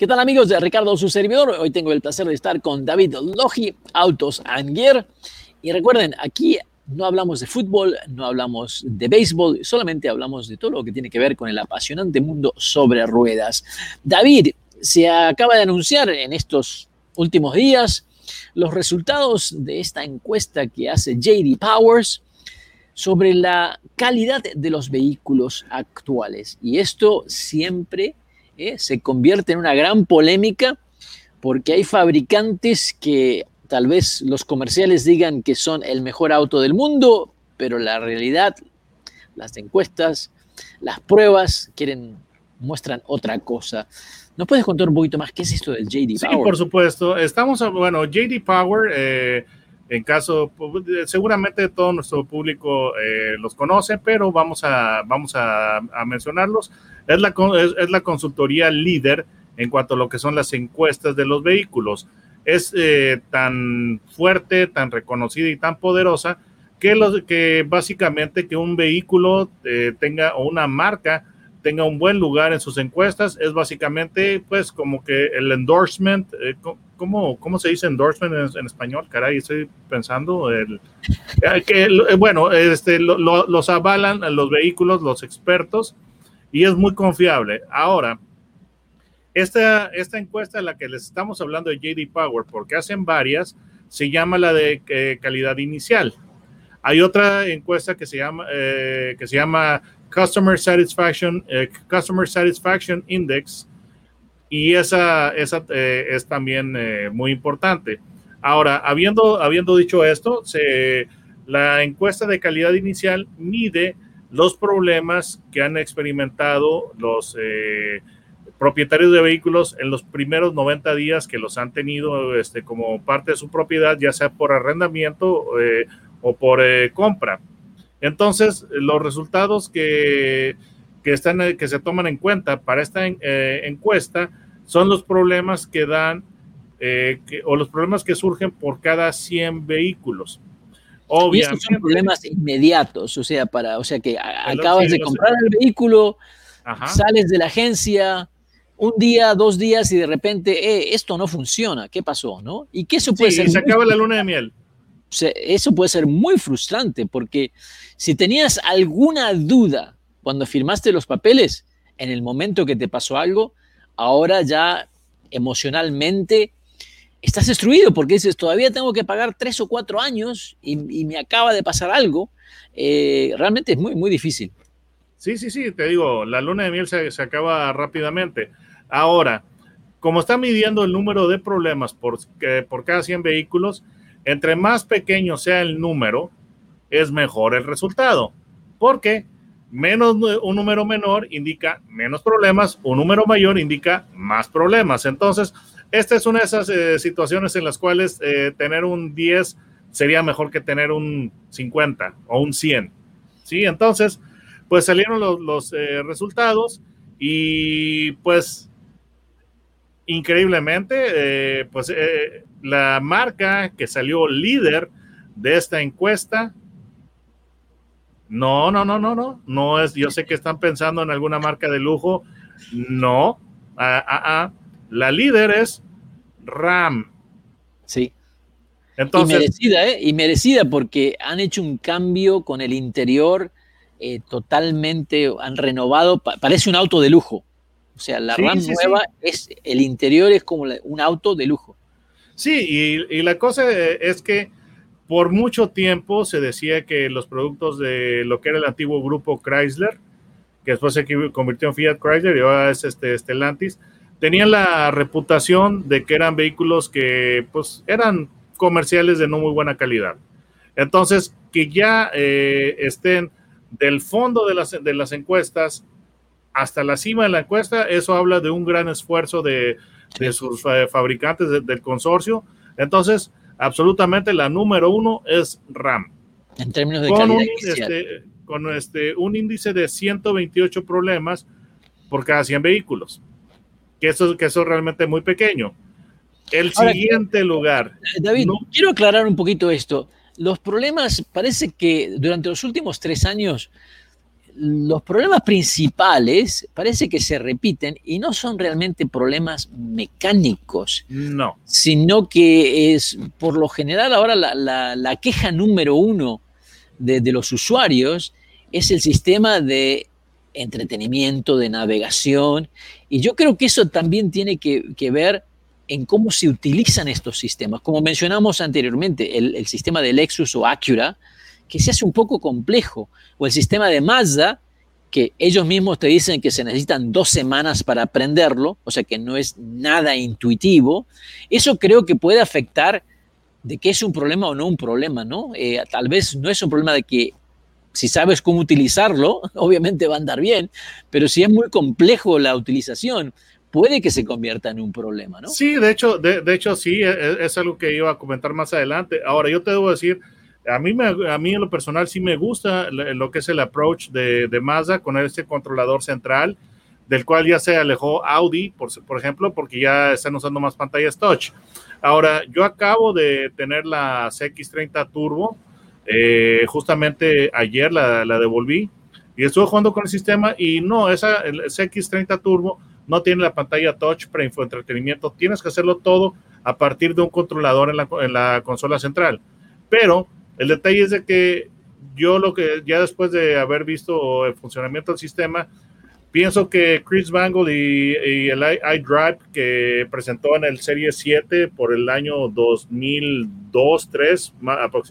¿Qué tal amigos de Ricardo, su servidor? Hoy tengo el placer de estar con David Logi, Autos Gear. Y recuerden, aquí no hablamos de fútbol, no hablamos de béisbol, solamente hablamos de todo lo que tiene que ver con el apasionante mundo sobre ruedas. David, se acaba de anunciar en estos últimos días los resultados de esta encuesta que hace JD Powers sobre la calidad de los vehículos actuales. Y esto siempre ¿eh? se convierte en una gran polémica porque hay fabricantes que tal vez los comerciales digan que son el mejor auto del mundo, pero la realidad, las encuestas, las pruebas quieren muestran otra cosa. ¿Nos puedes contar un poquito más qué es esto del JD Power? Sí, por supuesto. Estamos, bueno, JD Power, eh, en caso, seguramente todo nuestro público eh, los conoce, pero vamos a, vamos a mencionarlos. Es la, es, la consultoría líder en cuanto a lo que son las encuestas de los vehículos. Es eh, tan fuerte, tan reconocida y tan poderosa que, los, que básicamente que un vehículo eh, tenga o una marca tenga un buen lugar en sus encuestas es básicamente pues como que el endorsement, eh, ¿cómo, ¿cómo, se dice endorsement en, español? Caray, estoy pensando, el, que, bueno, este, los avalan los vehículos, los expertos, y es muy confiable. Ahora, esta, esta encuesta en la que les estamos hablando de JD Power, porque hacen varias, se llama la de eh, calidad inicial. Hay otra encuesta que se llama, eh, que se llama Customer Satisfaction, eh, Customer Satisfaction Index, y esa, esa es también muy importante. Ahora, habiendo, habiendo dicho esto, la encuesta de calidad inicial mide los problemas que han experimentado los eh, propietarios de vehículos en los primeros 90 días que los han tenido este, como parte de su propiedad, ya sea por arrendamiento eh, o por eh, compra. Entonces, los resultados que, que, están, que se toman en cuenta para esta encuesta son los problemas que dan o los problemas que surgen por cada 100 vehículos. Obviamente. Y esos son problemas inmediatos, o sea, para, o sea que acabas de comprar el vehículo, sales de la agencia, un día, dos días y de repente, eh, esto no funciona, ¿qué pasó? ¿no? Y que eso puede ser... se acaba la luna de miel. eso puede ser muy frustrante porque si tenías alguna duda cuando firmaste los papeles, en el momento que te pasó algo, ahora ya emocionalmente estás destruido porque dices, todavía tengo que pagar tres o cuatro años y, me acaba de pasar algo. Eh, realmente es muy, muy difícil. Sí, sí, sí, te digo, la luna de miel se, se, acaba rápidamente. Ahora, como está midiendo el número de problemas por, por cada 100 vehículos, entre más pequeño sea el número, es mejor el resultado. Porque menos un número menor indica menos problemas, un número mayor indica más problemas. Entonces, esta es una de esas eh, situaciones en las cuales eh, tener un 10 sería mejor que tener un 50 o un 100. ¿sí? Entonces, pues salieron los, eh, resultados y pues increíblemente, pues la marca que salió líder de esta encuesta, no, no, no, no, no, no es, yo sé que están pensando en alguna marca de lujo, no, ah, ah, ah la líder es RAM. Sí. Entonces, y merecida, ¿eh? Y merecida porque han hecho un cambio con el interior eh, totalmente, han renovado, parece un auto de lujo. O sea, la RAM nueva es, el interior es como un auto de lujo. Sí, y, y, la cosa es que por mucho tiempo se decía que los productos de lo que era el antiguo grupo Chrysler, que después se convirtió en Fiat Chrysler y ahora es este Stellantis, tenían la reputación de que eran vehículos que pues eran comerciales de no muy buena calidad. Entonces, que ya eh, estén del fondo de las, de las encuestas hasta la cima de la encuesta, eso habla de un gran esfuerzo de, sus fabricantes del consorcio. Entonces, absolutamente la número uno es RAM. En términos de Con calidad un, este, con este, un índice de 128 problemas por cada 100 vehículos. Que eso, que eso es realmente muy pequeño. El Ahora, siguiente lugar. David, no- quiero aclarar un poquito esto. Los problemas, parece que durante los últimos tres años, los problemas principales parece que se repiten y no son realmente problemas mecánicos, No. sino que es por lo general ahora la, la- la queja número uno de, de los usuarios es el sistema de entretenimiento, de navegación, y yo creo que eso también tiene que, ver en cómo se utilizan estos sistemas. Como mencionamos anteriormente, el, el sistema de Lexus o Acura, que se hace un poco complejo, o el sistema de Mazda, que ellos mismos te dicen que se necesitan dos semanas para aprenderlo, o sea que no es nada intuitivo, eso creo que puede afectar de que es un problema o no un problema, ¿no? Eh, tal vez no es un problema de que si sabes cómo utilizarlo, obviamente va a andar bien, pero si es muy complejo la utilización, puede que se convierta en un problema, ¿no? Sí, de hecho, de, de hecho sí, es, es algo que iba a comentar más adelante. Ahora, yo te debo decir, a mí, me, a mí en lo personal sí me gusta lo lo que es el approach de, de Mazda con este controlador central, del cual ya se alejó Audi, por, por ejemplo, porque ya están usando más pantallas touch. Ahora, yo acabo de tener la CX30 Turbo, eh, justamente ayer la, la devolví y estuve jugando con el sistema y no, esa el CX30 Turbo no tiene la pantalla touch para infoentretenimiento, tienes que hacerlo todo a partir de un controlador en la, en la consola central. Pero el detalle es de que yo lo que ya después de haber visto el funcionamiento del sistema, pienso que Chris Bangle y, y el iDrive que presentó en el Serie 7 por el año 2002, 3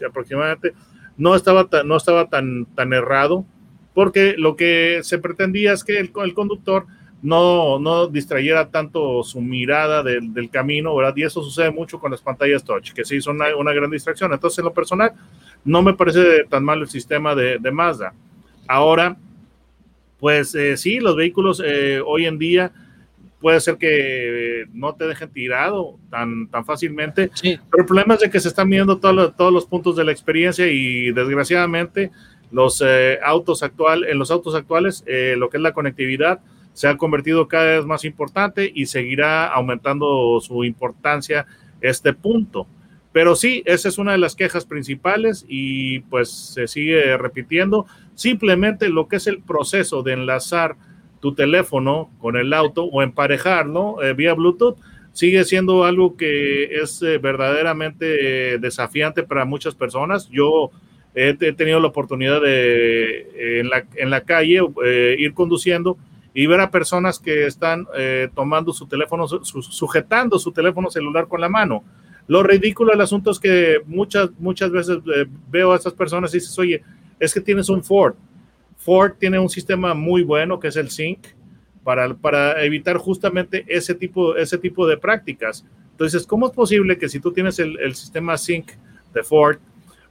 aproximadamente, no estaba tan, no estaba tan, tan errado, porque lo que se pretendía es que el, el conductor no, no distrayera tanto su mirada del, del, camino, ¿verdad? Y eso sucede mucho con las pantallas touch, que sí son una, gran distracción. Entonces, en lo personal, no me parece tan mal el sistema de, de Mazda. Ahora, pues eh, sí, los vehículos eh, hoy en día puede ser que no te dejen tirado tan, tan fácilmente, Sí. pero el problema es de que se están viendo todos los, todos los puntos de la experiencia y desgraciadamente los eh, autos actual, en los autos actuales, eh, lo que es la conectividad, se ha convertido cada vez más importante y seguirá aumentando su importancia este punto. Pero sí, esa es una de las quejas principales y pues se sigue repitiendo. Simplemente lo que es el proceso de enlazar tu teléfono con el auto o emparejarlo eh, vía Bluetooth sigue siendo algo que es eh, verdaderamente eh, desafiante para muchas personas. Yo he, tenido la oportunidad de en la, en la calle ir conduciendo y ver a personas que están eh, tomando su teléfono, su, sujetando su teléfono celular con la mano. Lo ridículo del asunto es que muchas, muchas veces eh, veo a estas personas y dices, oye, es que tienes un Ford. Ford tiene un sistema muy bueno que es el Sync para, para evitar justamente ese tipo, ese tipo de prácticas. Entonces, ¿cómo es posible que si tú tienes el, el sistema Sync de Ford,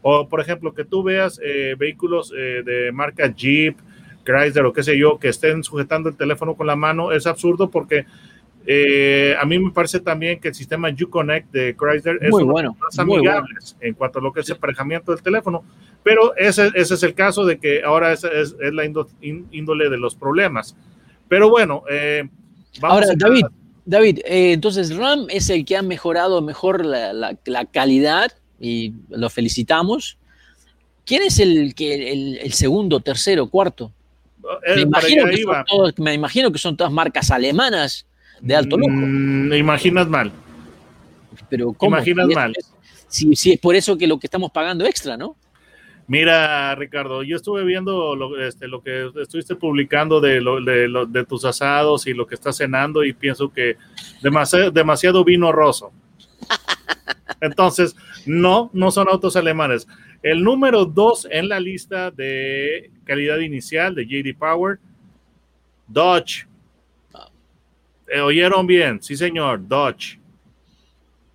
o por ejemplo, que tú veas eh, vehículos eh, de marca Jeep, Chrysler o qué sé yo, que estén sujetando el teléfono con la mano, es absurdo porque eh, a mí me parece también que el sistema Uconnect de Chrysler es Muy uno bueno, de los más amigables en cuanto a lo que es el emparejamiento del teléfono, pero ese, ese es el caso de que ahora es, es, es la índo- ín- índole de los problemas. Pero bueno, eh, vamos Ahora, a- David, David, eh, entonces RAM es el que ha mejorado mejor la, la- la calidad y lo felicitamos. ¿Quién es el, que, el, el segundo, tercero, cuarto? eh, Me imagino, que son todos- me imagino que son todas marcas alemanas de alto lujo. Mm, imaginas mal. Pero ¿cómo? imaginas Si es- mal. Si, si es por eso que lo que estamos pagando extra, ¿no? Mira, Ricardo, yo estuve viendo lo, este, lo que estuviste publicando de, lo- de, lo- de tus asados y lo que estás cenando y pienso que demasiado, demasiado vino roso. Entonces, no, no son autos alemanes. El número dos en la lista de calidad inicial de JD Power, Dodge. Eh, ¿Oyeron bien? Sí, señor, Dodge.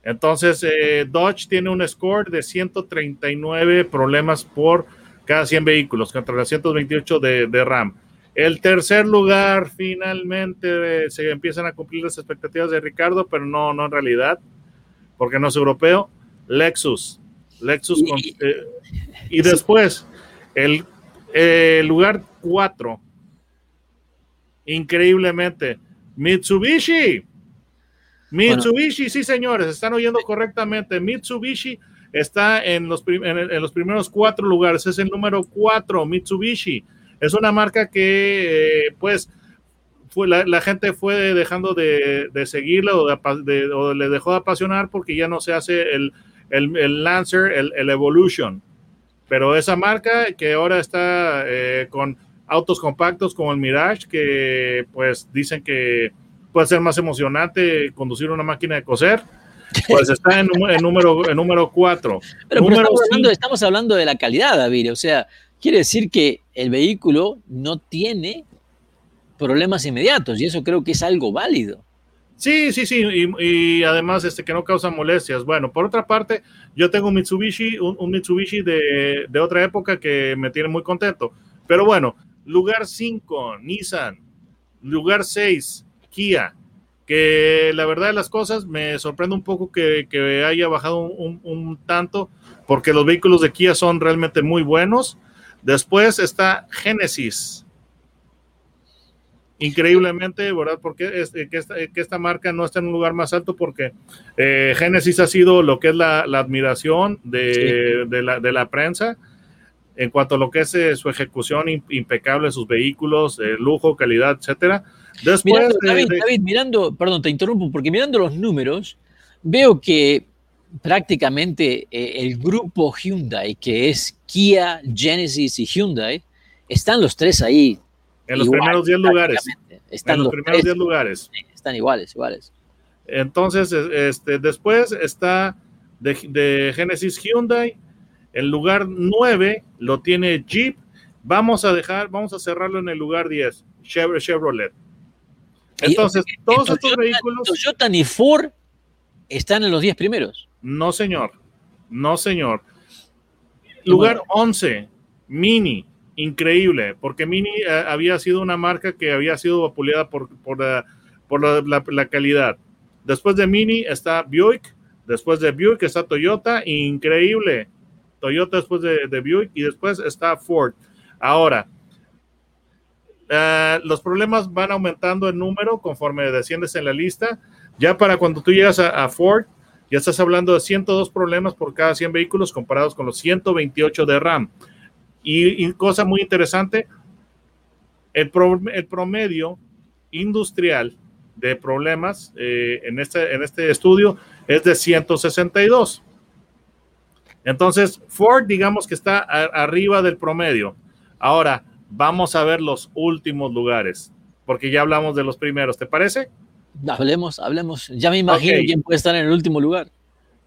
Entonces, eh, Dodge tiene un score de 139 problemas por cada 100 vehículos, contra las 128 de, de RAM. El tercer lugar, finalmente, eh, se empiezan a cumplir las expectativas de Ricardo, pero no, no en realidad, porque no es europeo. Lexus. Lexus con, eh, y después el, el lugar 4 increíblemente Mitsubishi. Mitsubishi, sí señores, están oyendo correctamente. Mitsubishi está en los, en, los primeros cuatro lugares, es el número cuatro, Mitsubishi. Es una marca que, eh, pues, fue, la, gente fue dejando de, de seguirla o, de, le dejó de apasionar porque ya no se hace el, el, Lancer, el, Evolution. Pero esa marca que ahora está eh, con autos compactos como el Mirage, que pues dicen que puede ser más emocionante conducir una máquina de coser. Pues está en, número en número 4. Pero, estamos, hablando, de la calidad, David. O sea, quiere decir que el vehículo no tiene problemas inmediatos y eso creo que es algo válido. Sí, sí, sí, y, además este, que no causa molestias. Bueno, por otra parte, yo tengo un Mitsubishi, un, Mitsubishi de, de, otra época que me tiene muy contento. Pero bueno, Lugar 5, Nissan. Lugar 6, Kia. Que la verdad de las cosas me sorprende un poco que, haya bajado un, tanto, porque los vehículos de Kia son realmente muy buenos. Después está Genesis. Increíblemente, ¿verdad? Porque es, que, esta, marca no está en un lugar más alto porque eh, Genesis ha sido lo que es la, admiración de, la, de la prensa en cuanto a lo que es eh, su ejecución impecable, sus vehículos, eh, lujo, calidad, etcétera. Después, mirando, David, mirando, perdón, te interrumpo, porque mirando los números, veo que prácticamente eh, el grupo Hyundai, que es Kia, Genesis y Hyundai, están los tres ahí. En los primeros 10 lugares. Están en los, primeros 10 lugares. Están iguales, iguales. Entonces, este, después está de, de Genesis Hyundai, el lugar 9 lo tiene Jeep. Vamos a dejar, vamos a cerrarlo en el lugar 10, Chevrolet. Entonces, todos estos vehículos. Toyota ni Ford están en los 10 primeros. No, señor. No, señor. Lugar 11, Mini. Increíble, porque Mini eh, había sido una marca que había sido vapuleada por, por, la, calidad. Después de Mini está Buick, después de Buick está Toyota, increíble. Toyota después de, de Buick y después está Ford. Ahora, eh, los problemas van aumentando en número conforme desciendes en la lista. Ya para cuando tú llegas a, Ford, ya estás hablando de 102 problemas por cada 100 vehículos comparados con los 128 de RAM. Y, cosa muy interesante, el, promedio industrial de problemas eh, este, en este estudio es de 162. Entonces, Ford, digamos que está arriba del promedio. Ahora, vamos a ver los últimos lugares, porque ya hablamos de los primeros, ¿te parece? Hablemos, hablemos. Ya me imagino quién puede estar en el último lugar.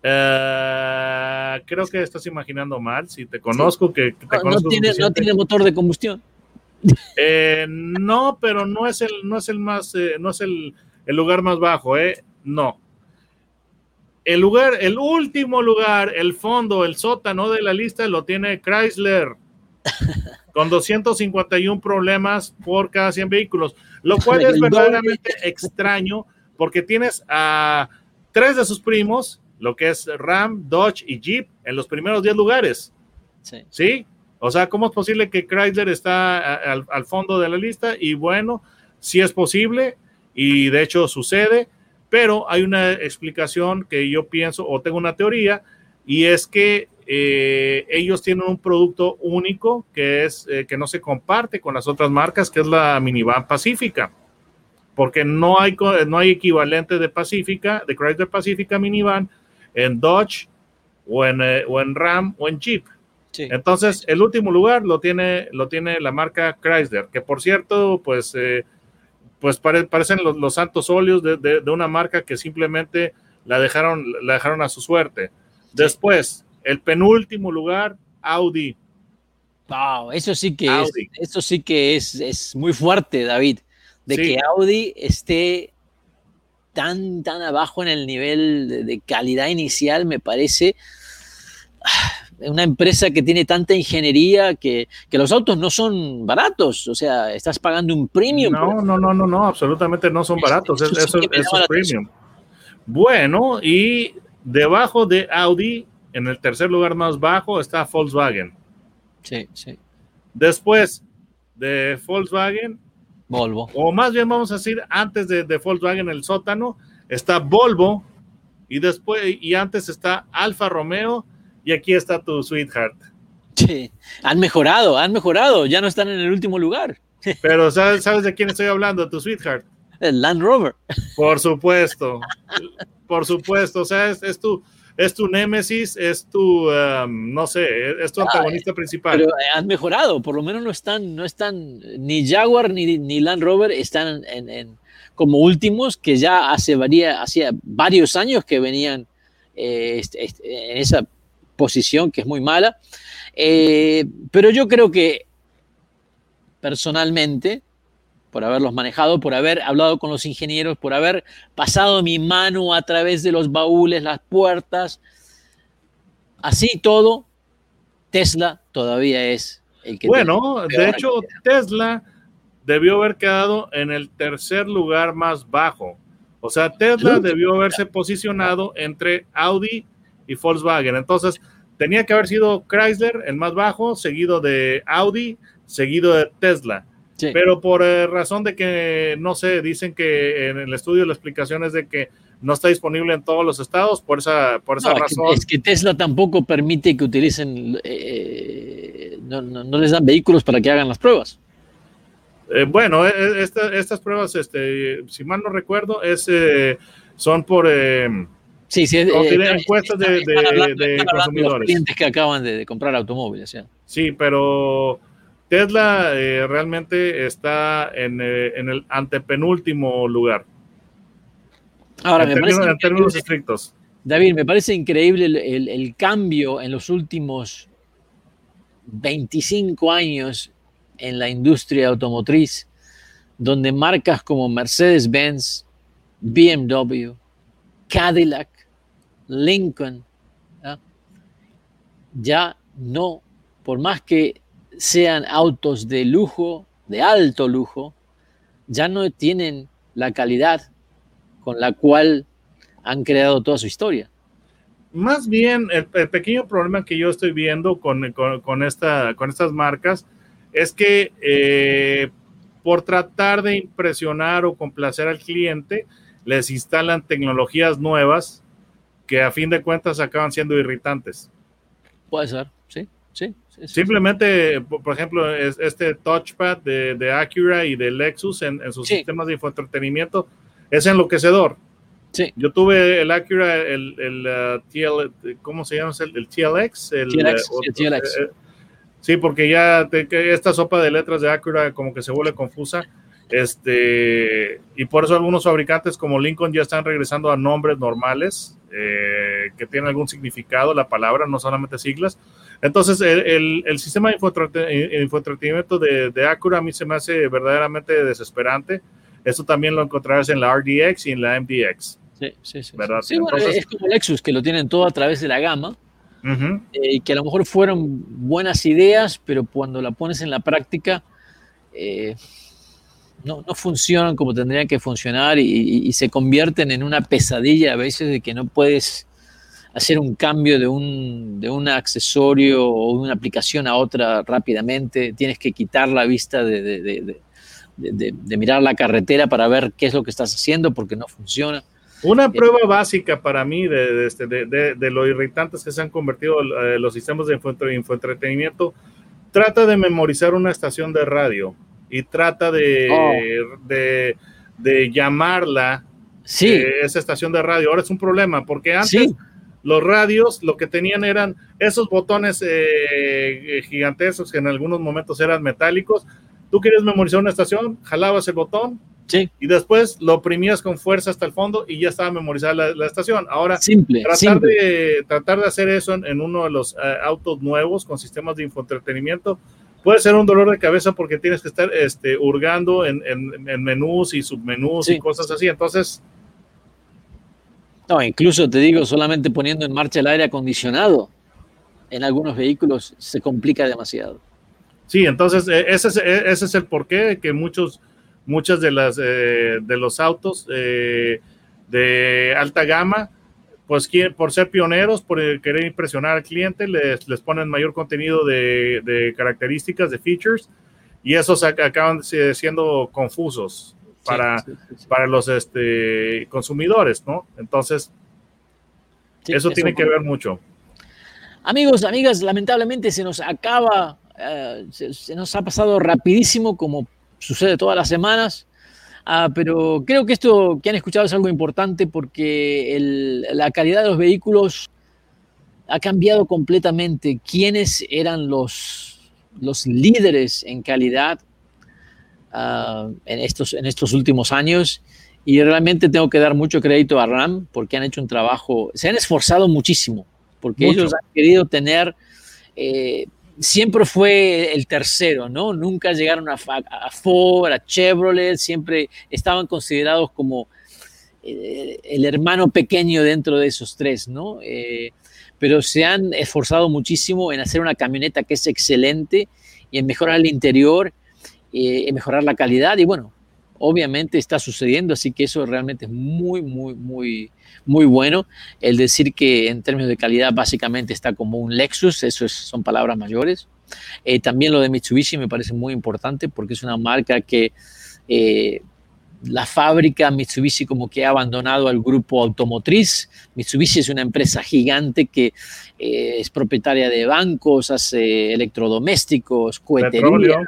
Eh, creo que estás imaginando mal. Si te conozco, que, te no, tiene, motor de combustión. Eh, no, pero no es el, no es el más, eh, no es el, el lugar más bajo, ¿eh? No. El lugar, el último lugar, el fondo, el sótano de la lista lo tiene Chrysler con 251 problemas por cada 100 vehículos, lo cual es verdaderamente extraño porque tienes a tres de sus primos, lo que es Ram, Dodge y Jeep, en los primeros 10 lugares. Sí. O sea, ¿cómo es posible que Chrysler está al, al fondo de la lista? Y bueno, sí es posible y de hecho sucede pero hay una explicación que yo pienso o tengo una teoría y es que eh, ellos tienen un producto único que es eh, que no se comparte con las otras marcas, que es la minivan Pacífica, porque no hay, no hay equivalente de Pacífica, de Chrysler Pacífica minivan en Dodge o en, eh, o en Ram o en Jeep. Entonces, el último lugar lo tiene, lo tiene la marca Chrysler, que por cierto, pues pues parecen los, santos óleos de, una marca que simplemente la dejaron, la dejaron a su suerte. Después, el penúltimo lugar, Audi. Wow, eso sí que es, eso sí que es, es muy fuerte, David, de que Audi esté tan, tan abajo en el nivel de calidad inicial, me parece una empresa que tiene tanta ingeniería que, los autos no son baratos, o sea, estás pagando un premium. No, no, no, no, no, absolutamente no son baratos, eso, es, premium. Bueno, y Debajo de Audi, en el tercer lugar más bajo, está Volkswagen. Sí, sí. Después de Volkswagen, Volvo. o más bien vamos a decir, antes de, de Volkswagen, el sótano, está Volvo, y después, y antes está Alfa Romeo, y aquí está tu Sweetheart. Sí, han mejorado, han mejorado, ya no están en el último lugar. Pero ¿sabes, ¿sabes de quién estoy hablando? Tu Sweetheart. El Land Rover. Por supuesto, por supuesto, o sea, es, es tu, es tu némesis, es tu, um, no sé, es tu antagonista principal. Pero han mejorado, por lo menos no están, no están, ni Jaguar ni, ni Land Rover están en, en, como últimos, que ya hace varía, hacía varios años que venían eh, este, este, en esa posición que es muy mala. Eh, pero yo creo que personalmente, por haberlos manejado, por haber hablado con los ingenieros, por haber pasado mi mano a través de los baúles, las puertas, así todo, Tesla todavía es el que... Bueno, de hecho, Tesla debió haber quedado en el tercer lugar más bajo. O sea, Tesla debió haberse posicionado entre Audi y Volkswagen. Entonces, tenía que haber sido Chrysler el más bajo, seguido de Audi, seguido de Tesla. Sí. Pero por eh, razón de que, no sé, dicen que en el estudio la explicación es de que no está disponible en todos los estados, por esa, por esa no, razón. Es que, Tesla tampoco permite que utilicen, eh, no, no, no, les dan vehículos para que hagan las pruebas. Eh, bueno, esta, estas pruebas, este, si mal no recuerdo, es, son por... Sí, sí, eh, encuestas de, de, hablando, de consumidores. Los clientes que acaban de, de comprar automóviles. ¿sí? sí, pero Tesla eh, realmente está en, eh, en, el antepenúltimo lugar. Ahora, en me términos, parece en términos estrictos. David, me parece increíble el, el, el, cambio en los últimos 25 años en la industria automotriz, donde marcas como Mercedes-Benz, BMW, Cadillac, Lincoln, ¿ya? no, por más que sean autos de lujo, de alto lujo, ya no tienen la calidad con la cual han creado toda su historia. Más bien, el, pequeño problema que yo estoy viendo con, con, con, esta, con estas marcas es que eh, por tratar de impresionar o complacer al cliente, les instalan tecnologías nuevas que a fin de cuentas acaban siendo irritantes. Puede ser, sí, sí. sí Simplemente, por, por, ejemplo, es, este touchpad de, de, Acura y de Lexus en, en sus sí. sistemas de infoentretenimiento es enloquecedor. Sí. Yo tuve el Acura, el, el uh, TL, ¿cómo se llama? El, el TLX. El, TLX, uh, el TLX. Eh, sí, porque ya te, esta sopa de letras de Acura como que se vuelve confusa. Este, y por eso algunos fabricantes como Lincoln ya están regresando a nombres normales eh, que tienen algún significado, la palabra, no solamente siglas. Entonces, el, el, el sistema de infoentretenimiento de, de, Acura a mí se me hace verdaderamente desesperante. Eso también lo encontrarás en la RDX y en la MDX. Sí, sí, sí. ¿verdad? sí bueno, Entonces, es como Lexus, que lo tienen todo a través de la gama. Uh -huh. eh, que a lo mejor fueron buenas ideas, pero cuando la pones en la práctica, eh, no, no, funcionan como tendrían que funcionar y, y, y, se convierten en una pesadilla a veces de que no puedes hacer un cambio de un, de un accesorio o de una aplicación a otra rápidamente. Tienes que quitar la vista de, de, de, mirar la carretera para ver qué es lo que estás haciendo porque no funciona. Una prueba eh, básica para mí de, este, de, de, de, lo irritantes que se han convertido eh, los sistemas de infoentretenimiento, trata de memorizar una estación de radio y trata de, oh. de, de, llamarla sí. eh, esa estación de radio. Ahora es un problema porque antes sí. los radios lo que tenían eran esos botones eh, gigantescos que en algunos momentos eran metálicos. Tú quieres memorizar una estación, jalabas el botón sí. y después lo oprimías con fuerza hasta el fondo y ya estaba memorizada la, la estación. Ahora, simple, tratar, simple. De, tratar de hacer eso en, en uno de los uh, autos nuevos con sistemas de infoentretenimiento puede ser un dolor de cabeza porque tienes que estar este, hurgando en, en, en menús y submenús sí. y cosas así. Entonces. No, incluso te digo, solamente poniendo en marcha el aire acondicionado en algunos vehículos se complica demasiado. Sí, entonces e, ese es, e, ese es el porqué que muchos, muchas de las eh, de los autos eh, de alta gama pues por ser pioneros, por querer impresionar al cliente, les, les ponen mayor contenido de, de, características, de features, y esos acaban siendo confusos para, para los este, consumidores, ¿no? Entonces, eso tiene que ver mucho. Amigos, amigas, lamentablemente se nos acaba, eh, se, nos ha pasado rapidísimo como sucede todas las semanas. Ah, pero creo que esto que han escuchado es algo importante porque la calidad de los vehículos ha cambiado completamente. ¿Quiénes eran los, los líderes en calidad ah, en, estos, en estos últimos años? Y realmente tengo que dar mucho crédito a RAM porque han hecho un trabajo, se han esforzado muchísimo, porque ellos han querido tener eh, siempre fue el tercero, ¿no? Nunca llegaron a, Ford, a Chevrolet, siempre estaban considerados como eh, el hermano pequeño dentro de esos tres, ¿no? Eh, pero se han esforzado muchísimo en hacer una camioneta que es excelente y en mejorar el interior, eh, en mejorar la calidad y bueno, obviamente está sucediendo, así que eso realmente es muy, muy, muy, muy bueno. El decir que en términos de calidad básicamente está como un Lexus, eso son palabras mayores. Eh, también lo de Mitsubishi me parece muy importante porque es una marca que eh, la fábrica Mitsubishi como que ha abandonado al grupo automotriz. Mitsubishi es una empresa gigante que eh, es propietaria de bancos, hace electrodomésticos, cohetería,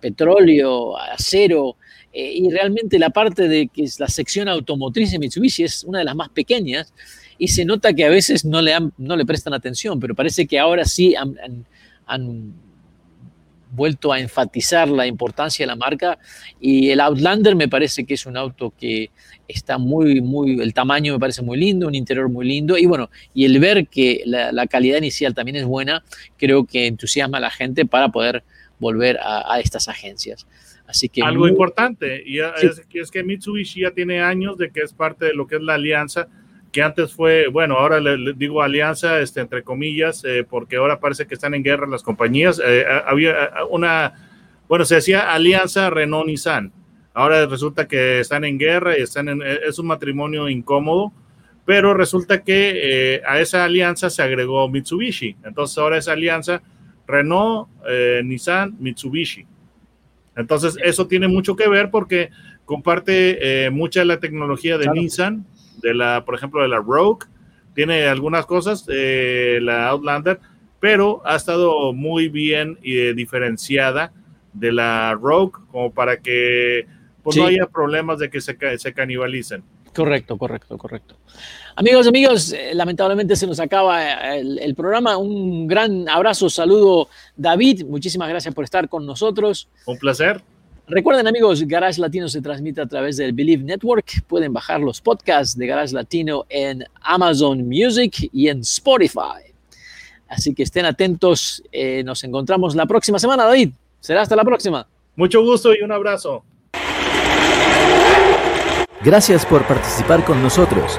petróleo acero, eh, y realmente la parte de que es la sección automotriz de Mitsubishi es una de las más pequeñas y se nota que a veces no le, no le prestan atención, pero parece que ahora sí han, vuelto a enfatizar la importancia de la marca. Y el Outlander me parece que es un auto que está muy, muy, el tamaño me parece muy lindo, un interior muy lindo. Y bueno, y el ver que la, calidad inicial también es buena, creo que entusiasma a la gente para poder volver a estas agencias. Algo importante, y es, que Mitsubishi ya tiene años de que es parte de lo que es la alianza, que antes fue, bueno, ahora le, digo alianza, este, entre comillas, eh, porque ahora parece que están en guerra las compañías. Eh, había una, bueno, se decía alianza Renault-Nissan. Ahora resulta que están en guerra y están en, es un matrimonio incómodo, pero resulta que eh, a esa alianza se agregó Mitsubishi. Entonces ahora esa alianza Renault, Nissan, Mitsubishi. Entonces, eso tiene mucho que ver porque comparte eh, mucha de la tecnología de Nissan, de la, por ejemplo, de la Rogue, tiene algunas cosas, eh, la Outlander, pero ha estado muy bien y diferenciada de la Rogue, como para que pues, no haya problemas de que se, se canibalicen. Correcto, correcto, correcto. Amigos, amigos, eh, lamentablemente se nos acaba eh, el, programa. Un gran abrazo, saludo David, muchísimas gracias por estar con nosotros. Un placer. Recuerden amigos, Garage Latino se transmite a través del Believe Network. Pueden bajar los podcasts de Garage Latino en Amazon Music y en Spotify. Así que estén atentos. Eh, nos encontramos la próxima semana, David. Será hasta la próxima. Mucho gusto y un abrazo. Gracias por participar con nosotros.